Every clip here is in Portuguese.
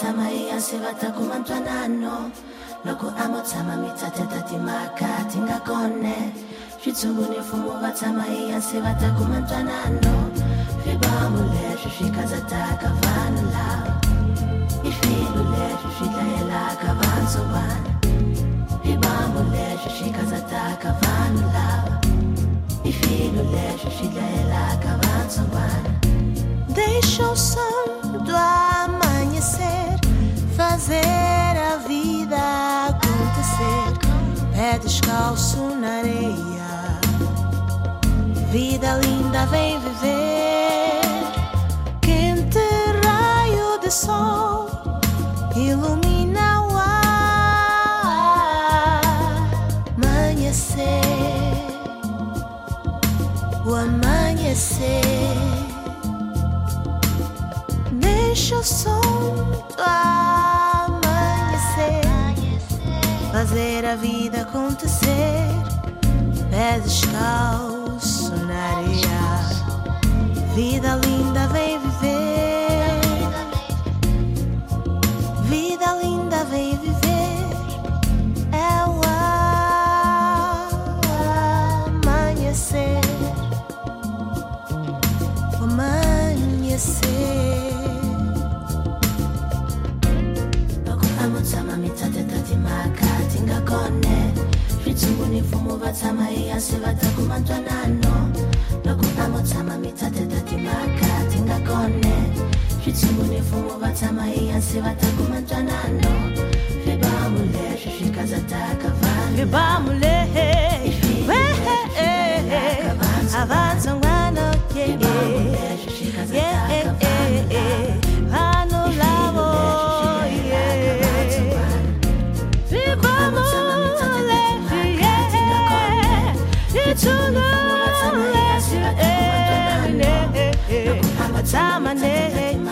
tama ia se vatako mantoananao loko amatsama mitsatyataty makaty ngakone fitsongony fomova tsama ia se vatako mantoananao fibamo leswi fikazataka vanhu lava. I swilo leswi swi dlayelaka vantsovana fibamo leswi fikazataka vanhu lava. I swilo leswi swi dlayelaka vantsovana they show some drama amanhecer fazer a vida acontecer. Pé descalço na areia, vida linda vem viver. A vida acontecer. Pé descalço na areia, vida linda vem tsamatshama iasivataku mantwanano loko a mo tshama mi tsatseta timhaka ti nga kone switshunguni mfumo va tshama iasi va taku mantwanano swibamu leswi swi katsataka vanhu swibamu lehe Avanza vantsongwana yeah, yeah. time my name.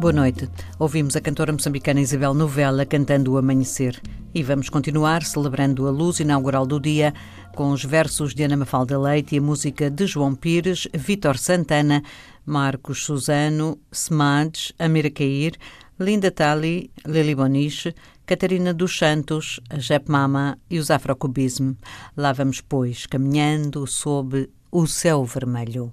Boa noite. Ouvimos a cantora moçambicana Isabel Novella cantando o Amanhecer. E vamos continuar celebrando a luz inaugural do dia com os versos de Ana Mafalda Leite e a música de João Pires, Vítor Santana, Marcos Suzano, Smades, Amira Cair, Linda Tali, Lili Boniche, Catarina dos Santos, Jep Mama e os Afrocubismo. Lá vamos, pois, caminhando sob o céu vermelho.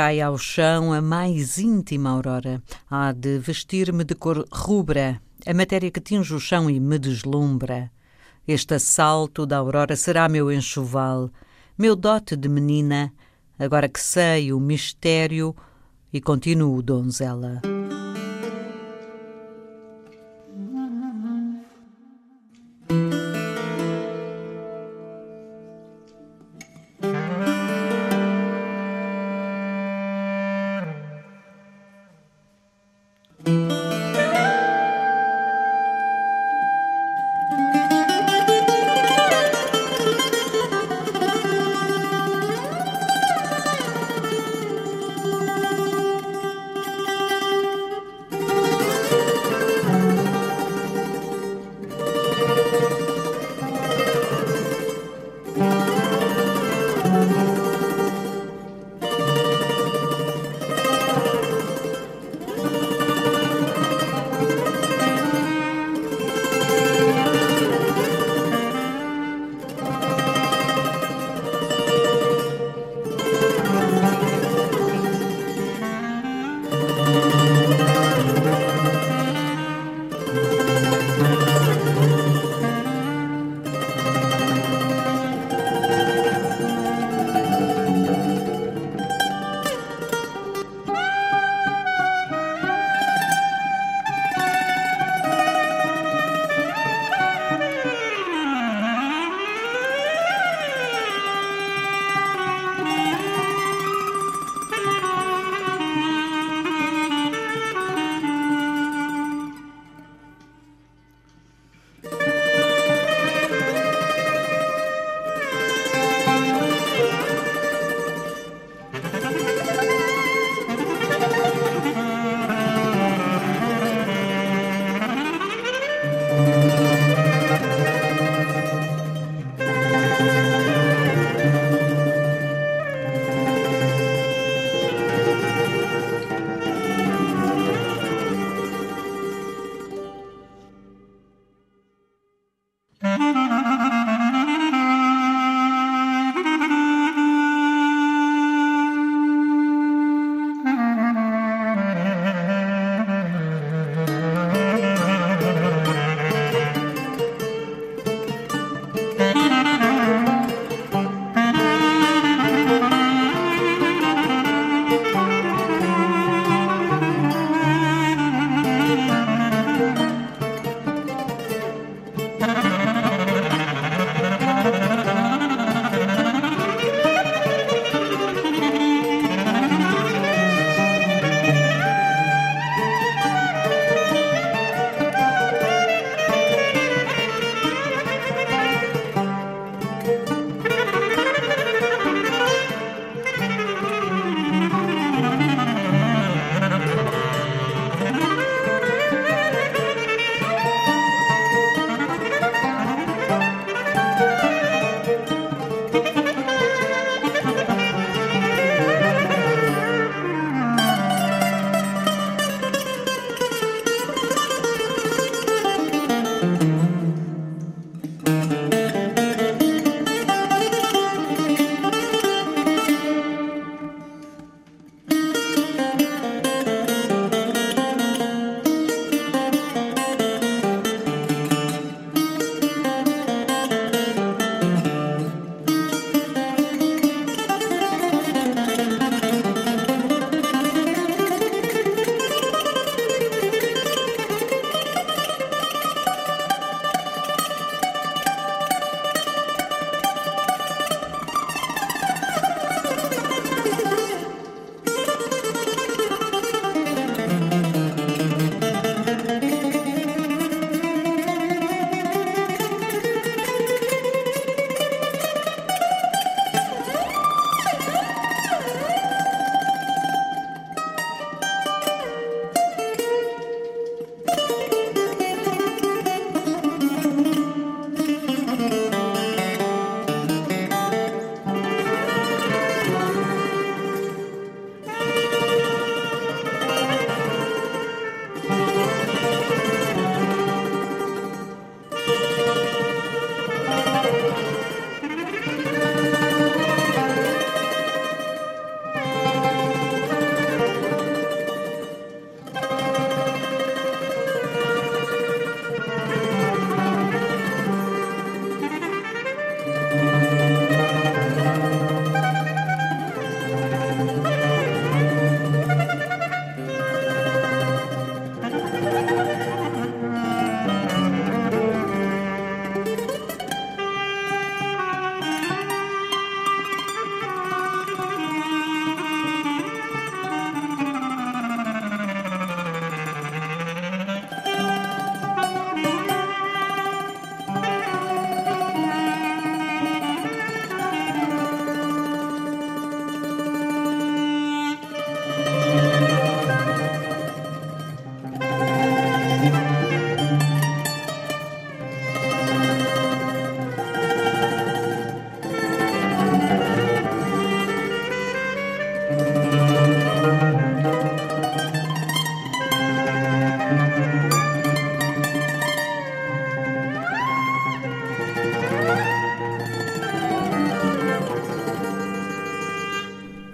cai ao chão a mais íntima aurora. Há de vestir-me de cor rubra, a matéria que tinge o chão e me deslumbra. Este assalto da aurora será meu enxoval, meu dote de menina, agora que sei o mistério e continuo donzela.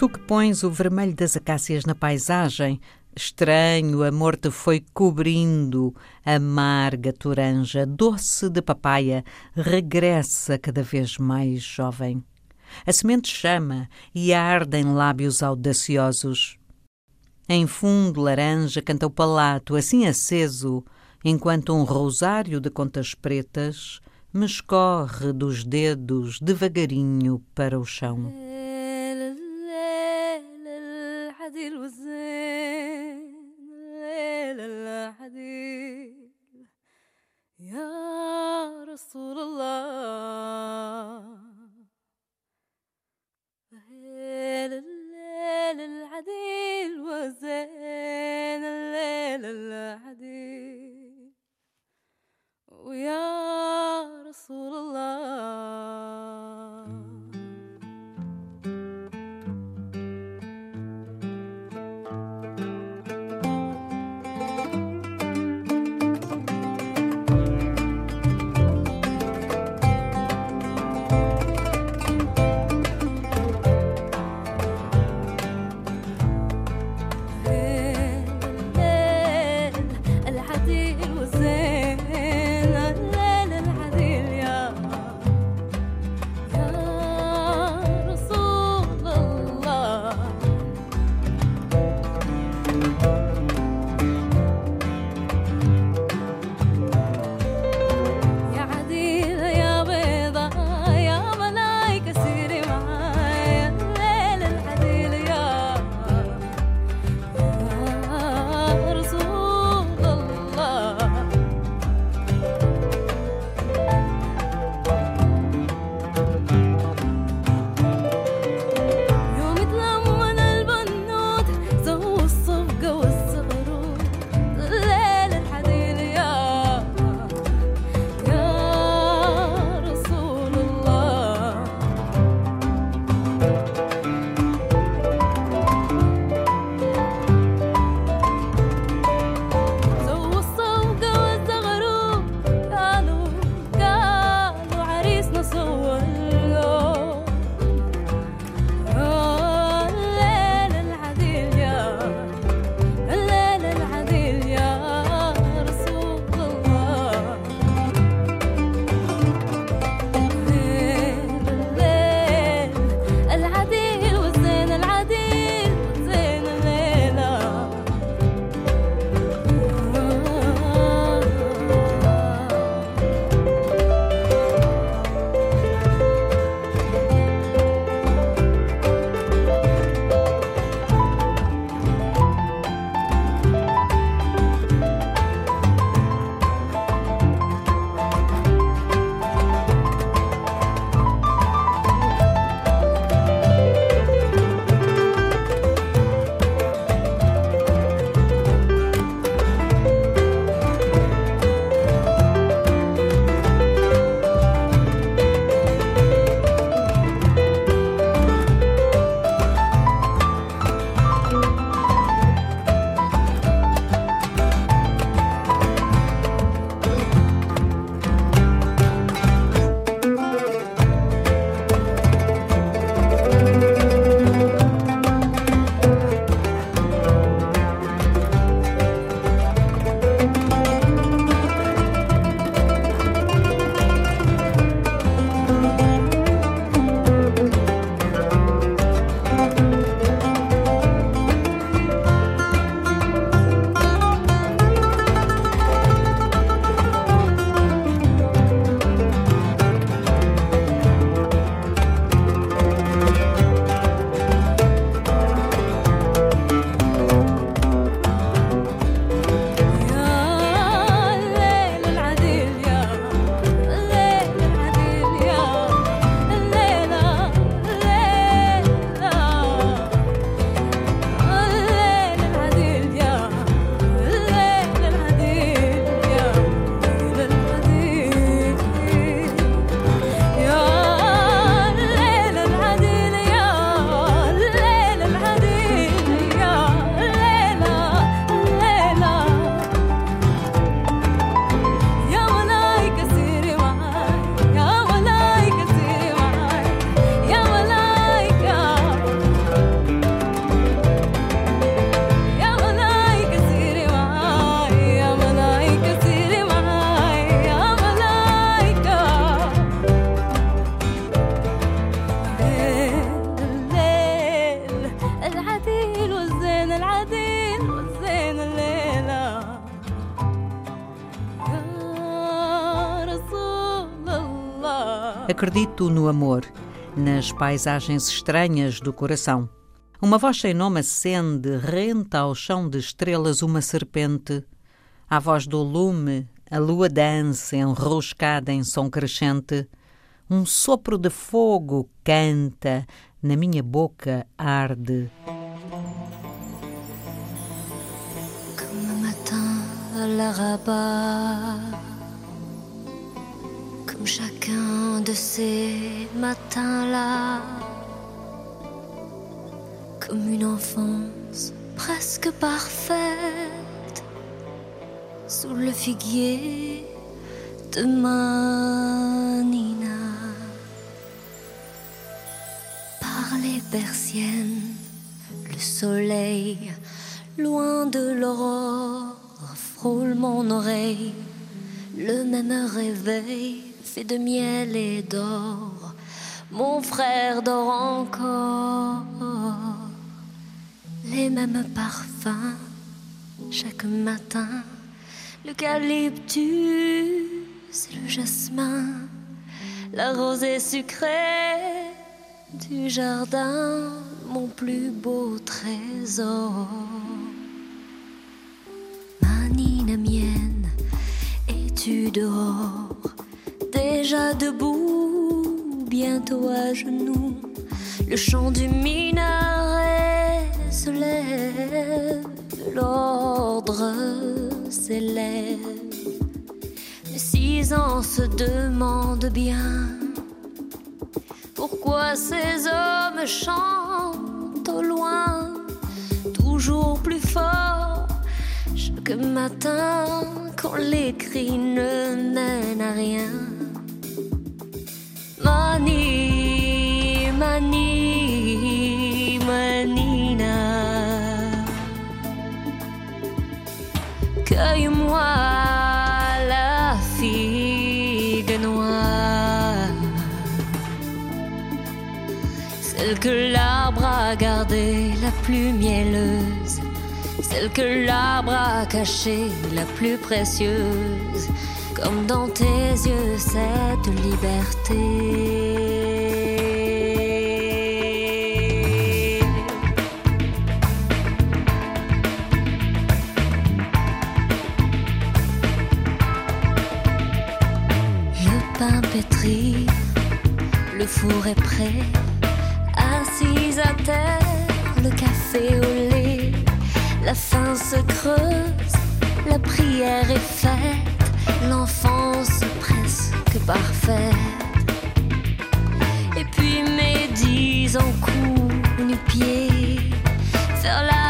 Tu que pões o vermelho das acácias na paisagem, estranho amor te foi cobrindo, amarga toranja, doce de papaya, regressa cada vez mais jovem. A semente chama e arde em lábios audaciosos. Em fundo laranja canta o palato, assim aceso, enquanto um rosário de contas pretas me escorre dos dedos devagarinho para o chão. Acredito no amor, nas paisagens estranhas do coração. Uma voz sem nome acende, renta ao chão de estrelas uma serpente. À voz do lume, a lua dança, enroscada em som crescente. Um sopro de fogo canta, na minha boca arde. Comme matin à la rabat, comme chacun de ces matins-là, comme une enfance presque parfaite, sous le figuier de Manina. Par les persiennes, le soleil, loin de l'aurore, frôle mon oreille. Le même réveil de miel et d'or. Mon frère dort encore. Les mêmes parfums chaque matin. L'eucalyptus, le jasmin, la rosée sucrée du jardin, mon plus beau trésor. Manine mienne, es-tu dehors, déjà debout, bientôt à genoux, le chant du minaret se lève, l'ordre s'élève. Les six ans se demandent bien pourquoi ces hommes chantent au loin, toujours plus fort, chaque matin les cris ne mènent à rien. Mani, mani, manina. Cueille-moi la figue noire. Celle que l'arbre a gardée la plus mielleuse, que l'arbre a cachée la plus précieuse, comme dans tes yeux cette liberté. Le pain pétri, le four est prêt. Assise à terre, le café au lait. Se creuse, la prière est faite. L'enfance presque parfaite. Et puis mes dix ans coups nu-pieds faire la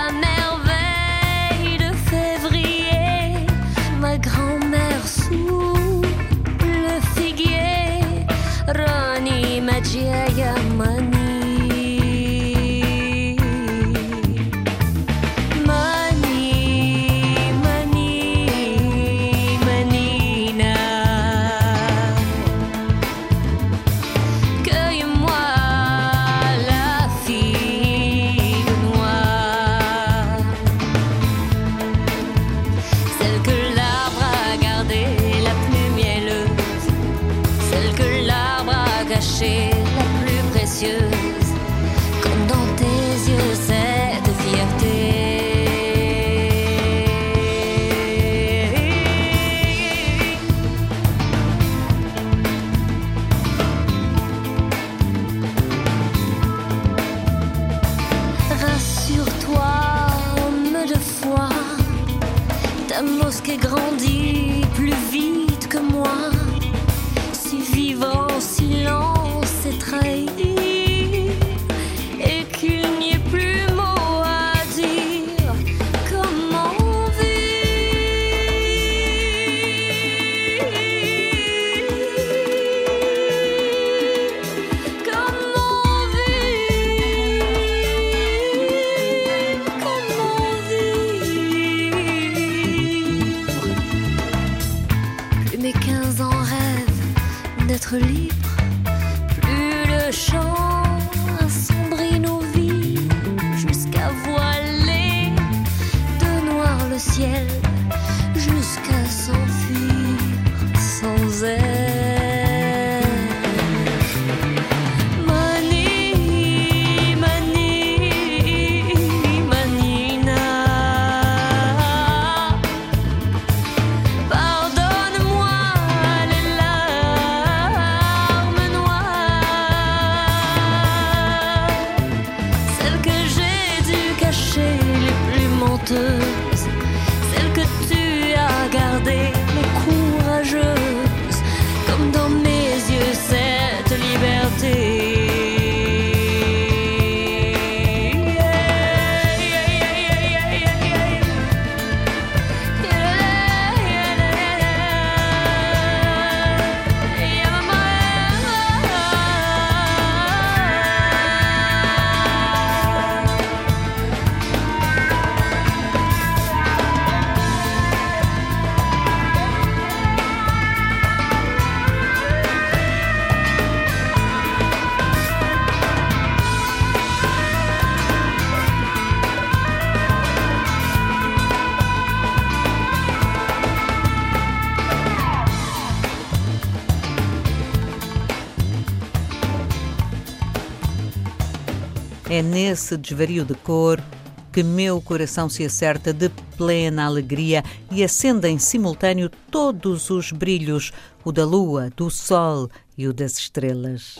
Nesse desvario de cor que meu coração se acerta de plena alegria e acende em simultâneo todos os brilhos, o da lua, do sol e o das estrelas.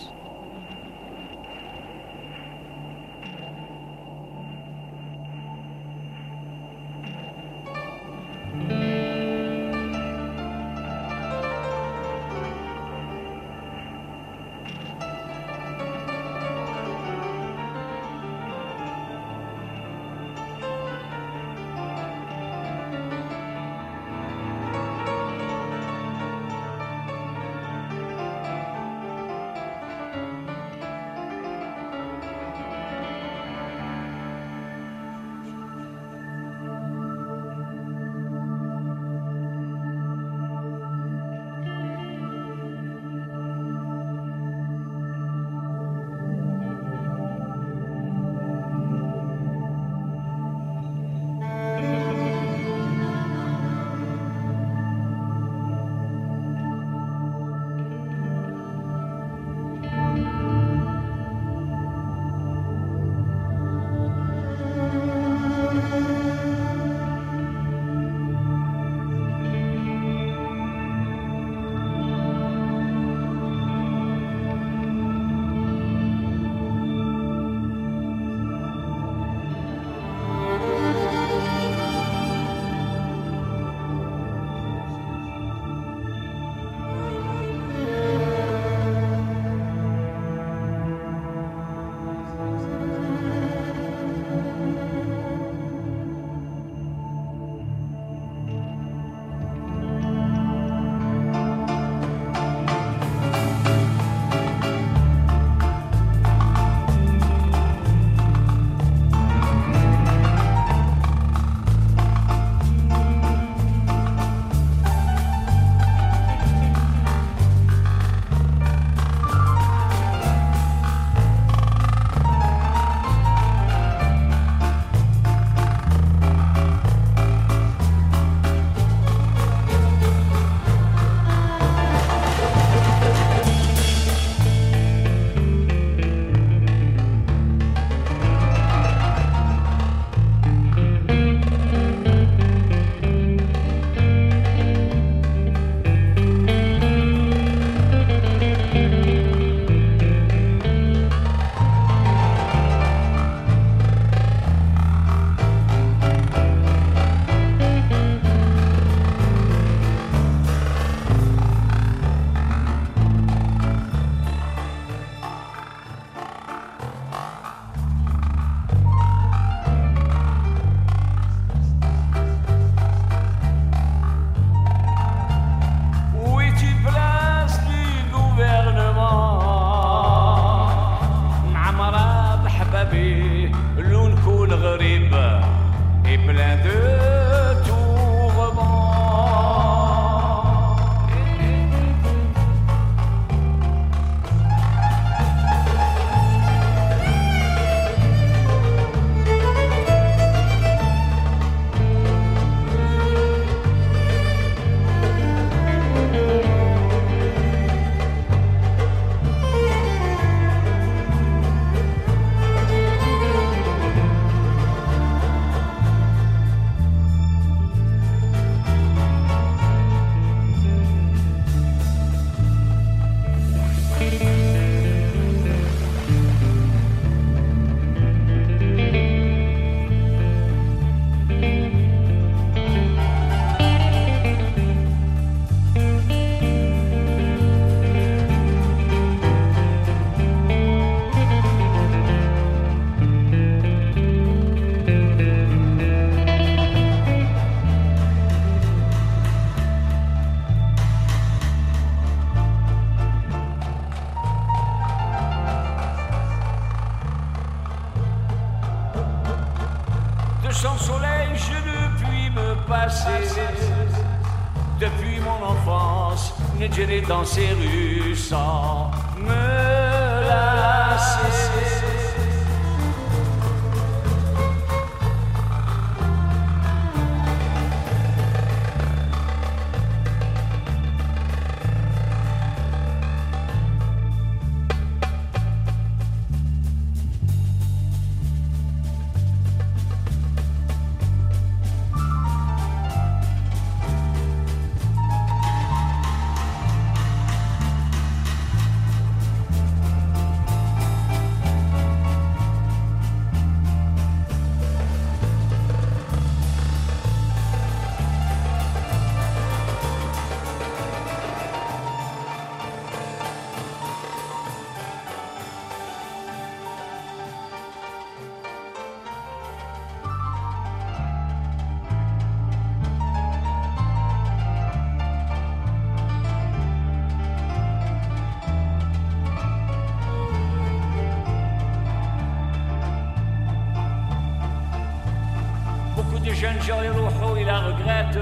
Gens يروحوا إلى غقرات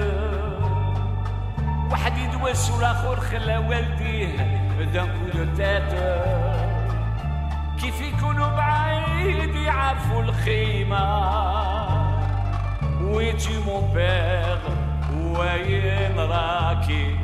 واحد يدوس والآخر خلى والديه دان كو كيف يكونوا بعيد يعرفوا الخيمة. ويتي مون بير وين راكي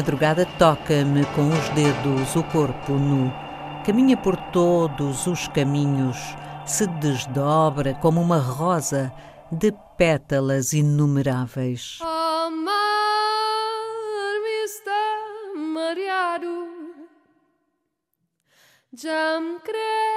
madrugada toca-me com os dedos o corpo nu, caminha por todos os caminhos, se desdobra como uma rosa de pétalas inumeráveis. Oh, mar me está mareado, já me creio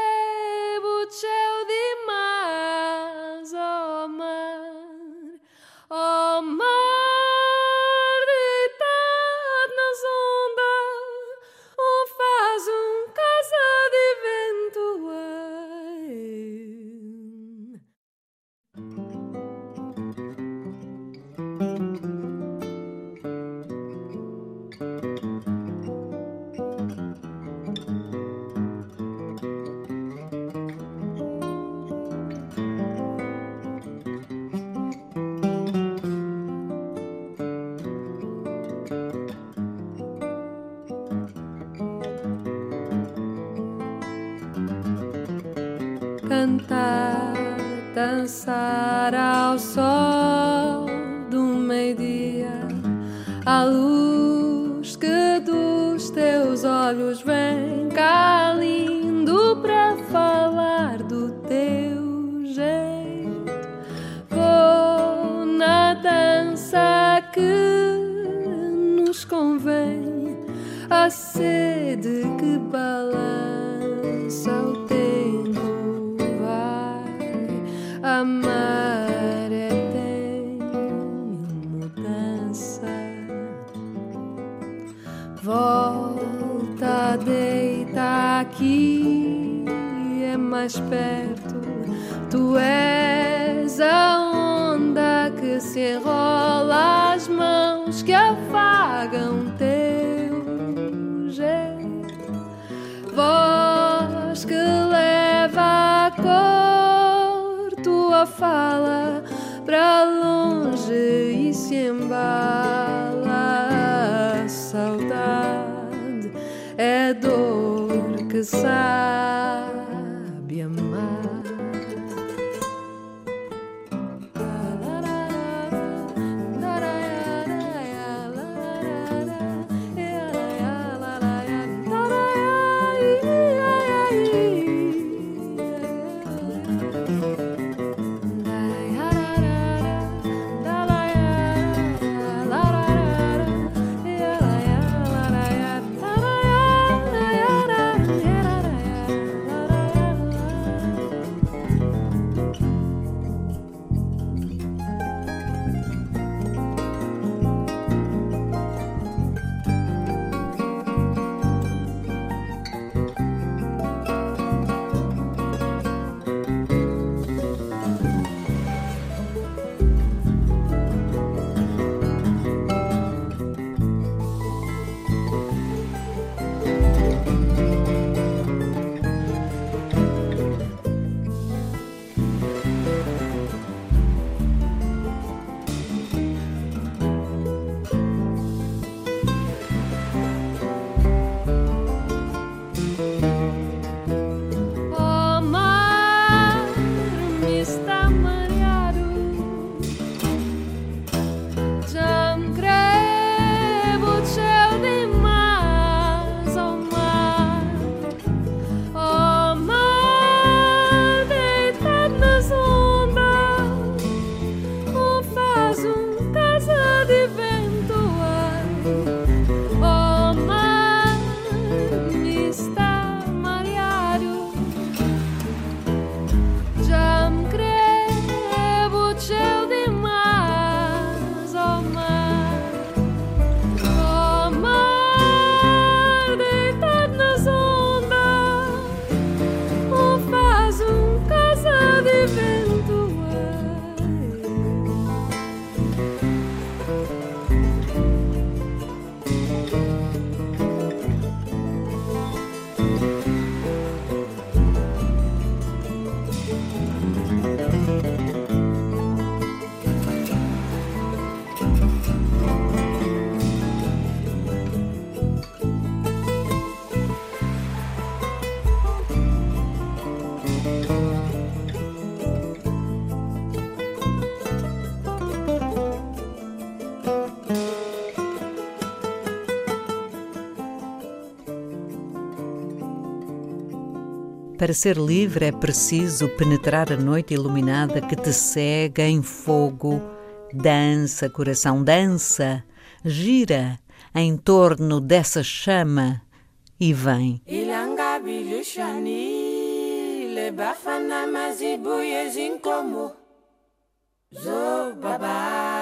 house fala para longe e se embala. Saudade é dor que sabe Para ser livre é preciso penetrar a noite iluminada que te cega em fogo. Dança, coração, dança, gira em torno dessa chama e vem. Zo baba.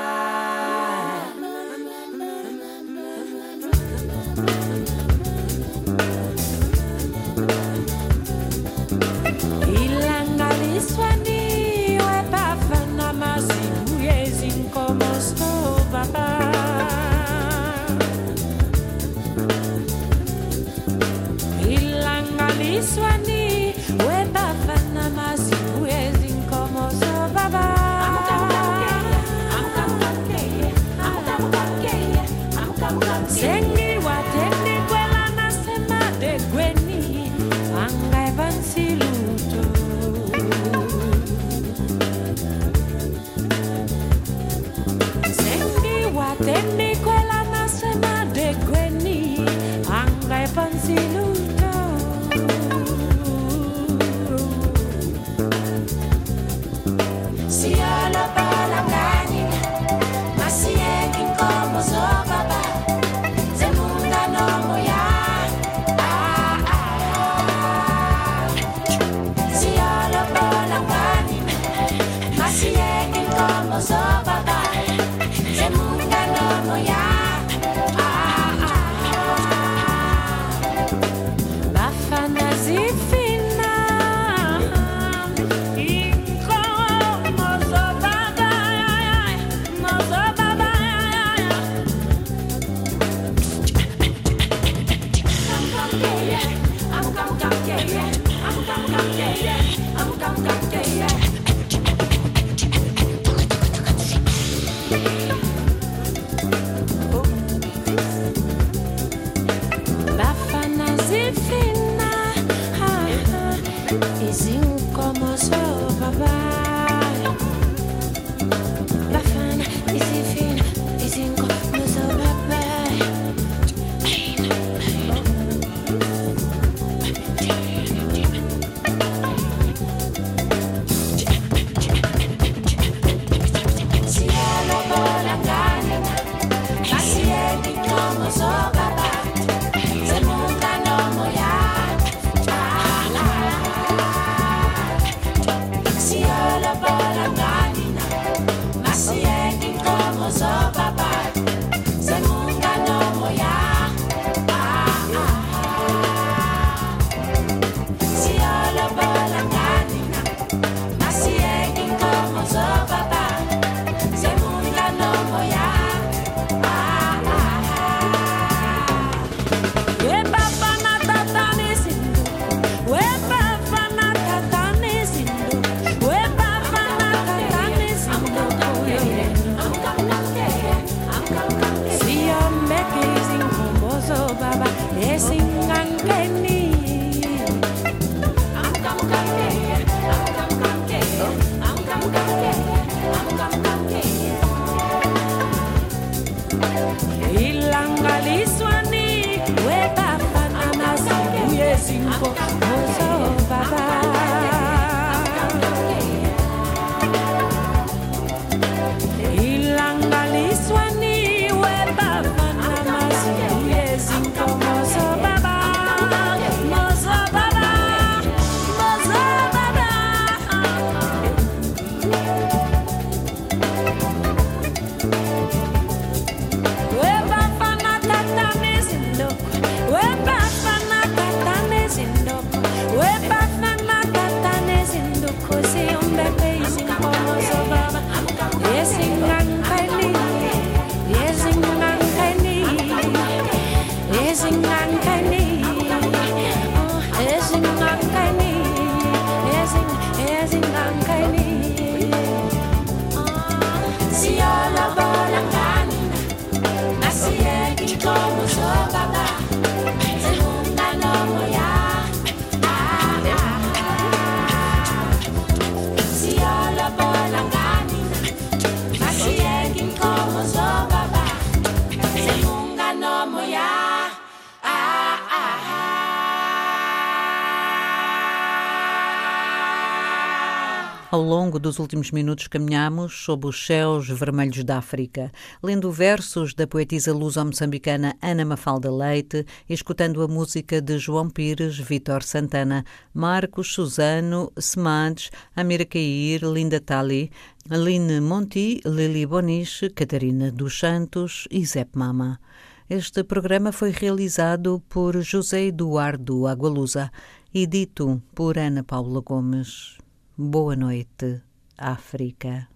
Longo dos últimos minutos caminhamos sob os céus vermelhos da África, lendo versos da poetisa luso-moçambicana Ana Mafalda Leite, escutando a música de João Pires, Vitor Santana, Marcos Suzano, Semades, Amira Cair, Linda Tali, Aline Monti, Lili Boniche, Catarina dos Santos e Zep Mama. Este programa foi realizado por José Eduardo Agualusa e dito por Ana Paula Gomes. Boa noite, África.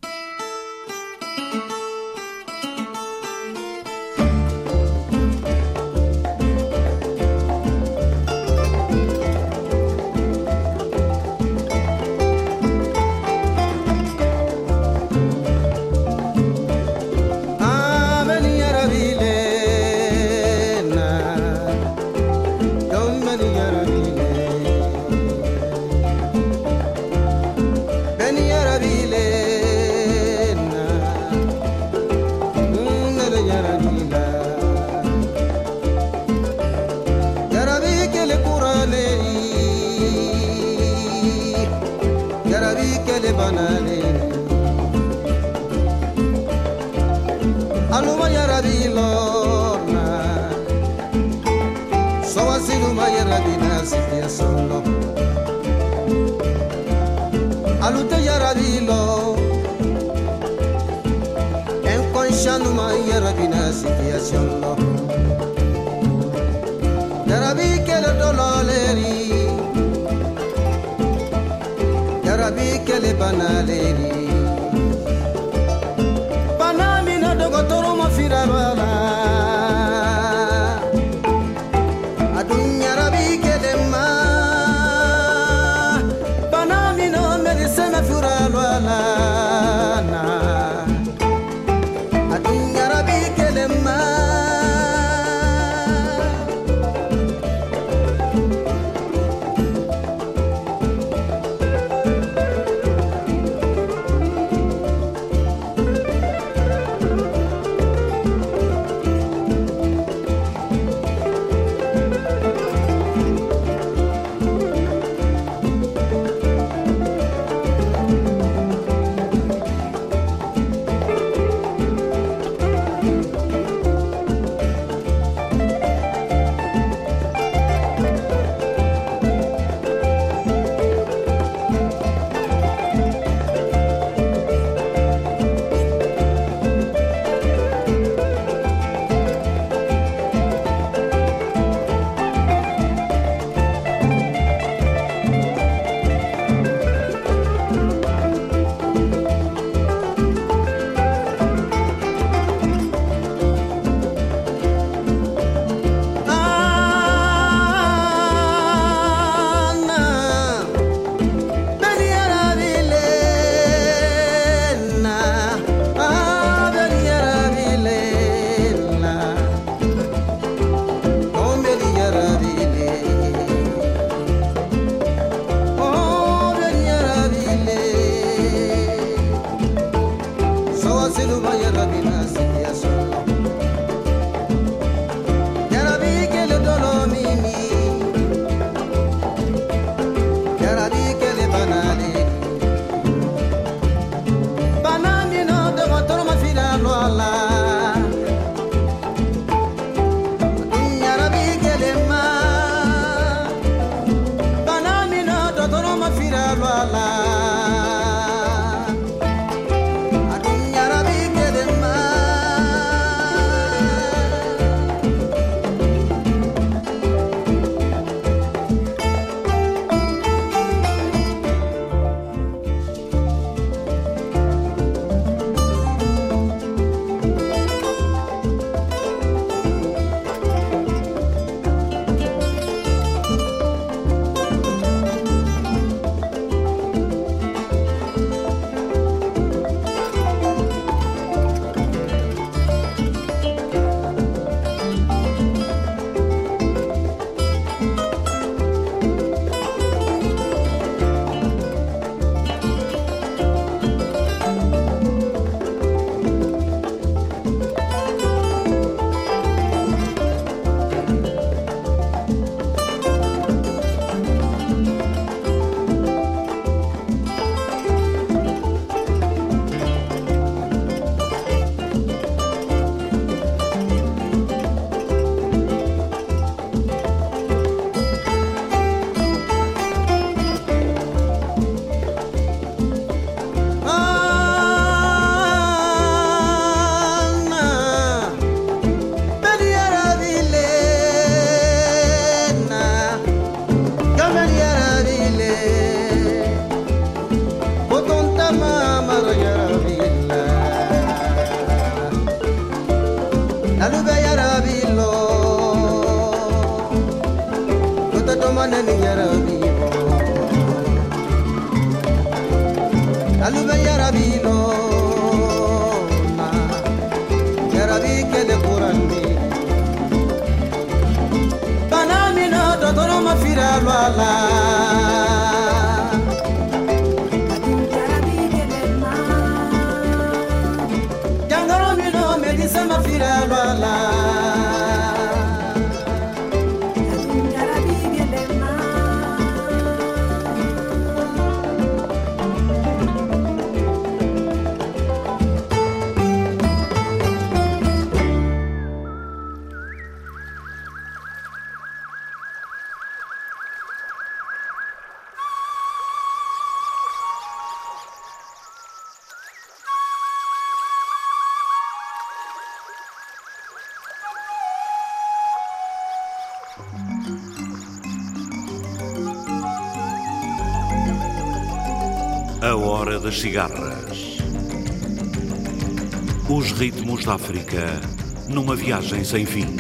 África numa viagem sem fim.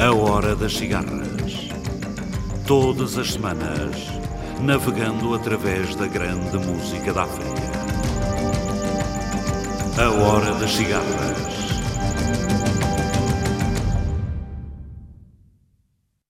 A Hora das Cigarras. Todas as semanas, navegando através da grande música da África. A Hora das Cigarras.